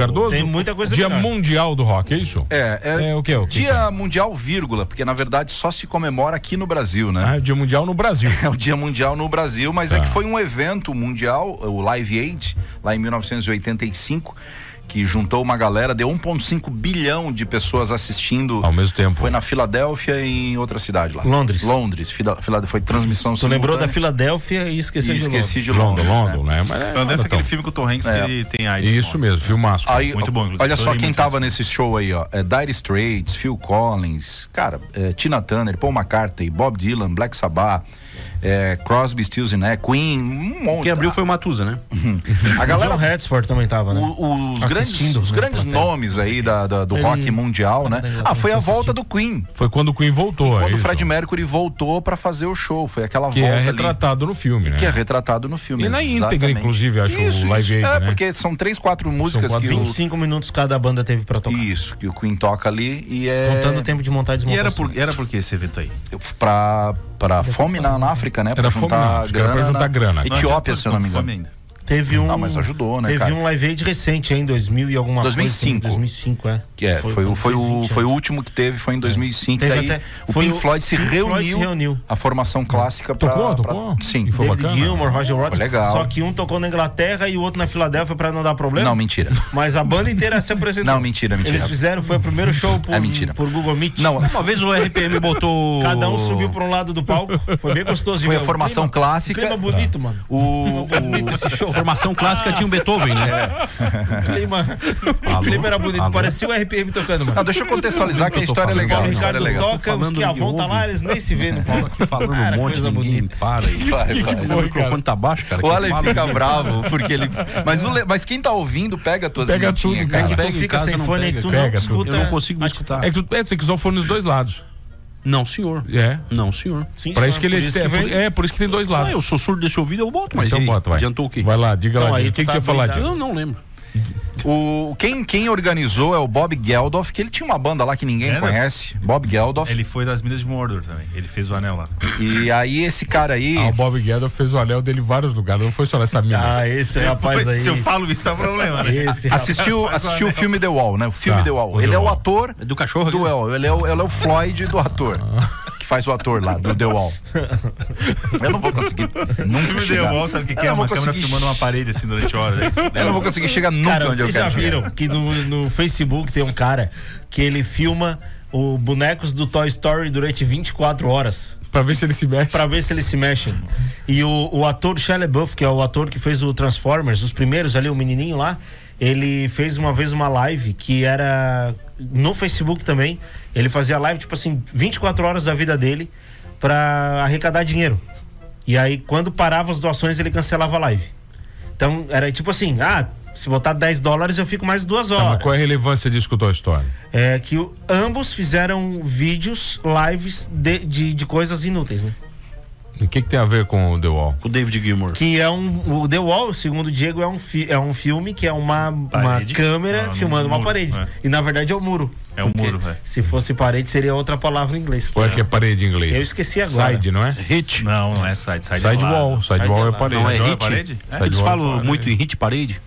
Cardoso? Tem muita coisa Dia melhor. Mundial do Rock, é isso? É, é, É o quê? O? Dia Mundial, vírgula, porque na verdade só se comemora aqui no Brasil, né? Ah, Dia Mundial no Brasil. É o Dia Mundial no Brasil, mas é Tá. que foi um evento mundial, o Live Aid, lá em 1985, que juntou uma galera, deu 1,5 bilhão de pessoas assistindo. Ao mesmo tempo. Foi na Filadélfia e em outra cidade lá. Londres. Londres. Fila, Fila- foi transmissão Tu lembrou da. Filadélfia e esqueceu de esqueci de Londres. London, né? né? Mas é, deve aquele filme com o Tom Hanks É. que ele tem AIDS. Isso mesmo, filmasco. Aí, Muito bom, inclusive. Olha só quem tava esse nesse show aí, ó. É Dire Straits, Phil Collins, cara, é, Tina Turner, Paul McCartney, Bob Dylan, Black Sabbath, é, Crosby, Stills Queen, um monte. Quem abriu foi o Matusa, né? a galera John Hadsford também tava, né? O- os grandes, Assistindo, os né, grandes nomes aí da, da- do Ele- rock mundial, né? Ah, foi a volta do Queen. Foi quando o Queen voltou, é Quando o isso? Fred Mercury voltou pra fazer o show. Foi aquela Que volta é ali. retratado no filme, né? Que é retratado no filme. E na íntegra, exatamente. inclusive, acho, o isso, Live isso. Aid, É, né? porque são três, quatro músicas quatro- que o... 25 minutos cada banda teve pra tocar. Isso, que o Queen toca ali e é... Contando o tempo de montar e E desmontar. era os por, era por que esse evento aí? pra, pra fome na, na África, né? Pra Era fome juntar na África, era pra grana juntar na grana. Etiópia, se eu não me engano. Teve um. Não, mas ajudou, né, Teve cara? um live aid recente, hein, em 2000 e alguma 2005. coisa. 2005, é. Que é, foi, o- foi, o, 20 foi o anos. último que teve, foi em 2005. Teve e aí até- o foi Pink o- Floyd se Pink reuniu, Floyd se reuniu. a formação clássica pra... Tocou, pra- tocou? Sim. E foi David bacana. Gilmour, Roger Waters. legal. Só que um tocou na Inglaterra e o outro na Filadélfia pra não dar problema. Não, mentira. Mas a banda inteira se apresentou. Não, mentira, mentira. Eles fizeram, foi o primeiro show por, É mentira. por Google Meet. Não, Uma vez o RPM botou. Cada um subiu pra um lado do palco. Foi bem gostoso de Foi a formação clássica. Clima bonito, mano. O, Bonito esse show. Formação clássica tinha um Beethoven, né? O clima, o clima era bonito. Alô? Parecia o RPM tocando, mano. Não, deixa eu contextualizar que a história é O legal. A história é Ricardo legal. toca, os falando que a de vão tá ouve. lá, eles nem se vêem no palco. Aqui falando Cara, um monte, coisa ninguém bonita. para aí. Vai, vai. O microfone tá baixo, cara. O Ale fala. fica bravo porque ele. Mas, o Le- mas quem tá ouvindo, pega as tuas Pega tudo, cara. É que tu fica sem fone e tu pega não escuta. Eu não consigo escutar. É que tu, é, tem que usar o fone nos dois lados. Não, senhor. É. Não, senhor. Sim, Pra senhor, isso que ele por isso é, que por, vem. é, por isso que tem dois Ah, lados. eu sou surdo desse ouvido, eu boto, mas então aí? bota, vai. Adiantou o quê? Vai lá, diga Então, lá. O que, que tá você ia falar, blindado. Diego? Eu não lembro. O, quem, quem organizou é o Bob Geldof, que ele tinha uma banda lá que ninguém É, né? conhece. Bob Geldof. Ele foi das Minas de Mordor também. Ele fez o anel lá. E aí esse cara aí. Ah, o Bob Geldof fez o anel dele em vários lugares, não foi só nessa mina. Ah, esse rapaz aí. Se eu falo isso, tá problema, né? Esse. Assistiu, assistiu o filme The Wall, né? O filme Tá, The Wall. o Ele The é o ator É do cachorro? do? Wall. Ele é o, ele é o Floyd do ator. Que faz o ator lá, do The Wall. Eu não vou conseguir nunca filme chegar. The Wall, sabe o que, que é? Uma câmera filmando uma parede assim durante horas. É? Eu não vou conseguir chegar nunca Cara, onde eu vocês já viram que no, no Facebook tem um cara que ele filma o bonecos do Toy Story durante 24 horas Pra ver se ele se mexe. pra ver se eles se mexem. E o, o ator Shia LaBeouf, que é o ator que fez o Transformers, os primeiros ali, o menininho lá, ele fez uma vez uma live que era no Facebook também. Ele fazia live, tipo assim, 24 horas da vida dele pra arrecadar dinheiro. E aí, quando parava as doações, ele cancelava a live. Então, era tipo assim, ah, se botar 10 dólares, eu fico mais duas Tá, horas. mas qual é a relevância disso com a tua história? É que o- ambos fizeram vídeos, lives de, de, de coisas inúteis, né? E o que, que tem a ver com o The Wall? O David Gilmour. Que é um. O The Wall, segundo o Diego, é um, fi, é um filme que é uma, uma câmera Ah, filmando uma muro, parede. é. E na verdade é o muro. É um muro, é. Se fosse parede, seria outra palavra em inglês. Qual é que é parede em inglês? Eu esqueci agora. Side, não é? Hit. Não, não é side. Side, é Sidewall. lado. Sidewall é Side é parede. Não, é Sidewall é hit. parede? É, Eles é falam parede. muito em hit parede.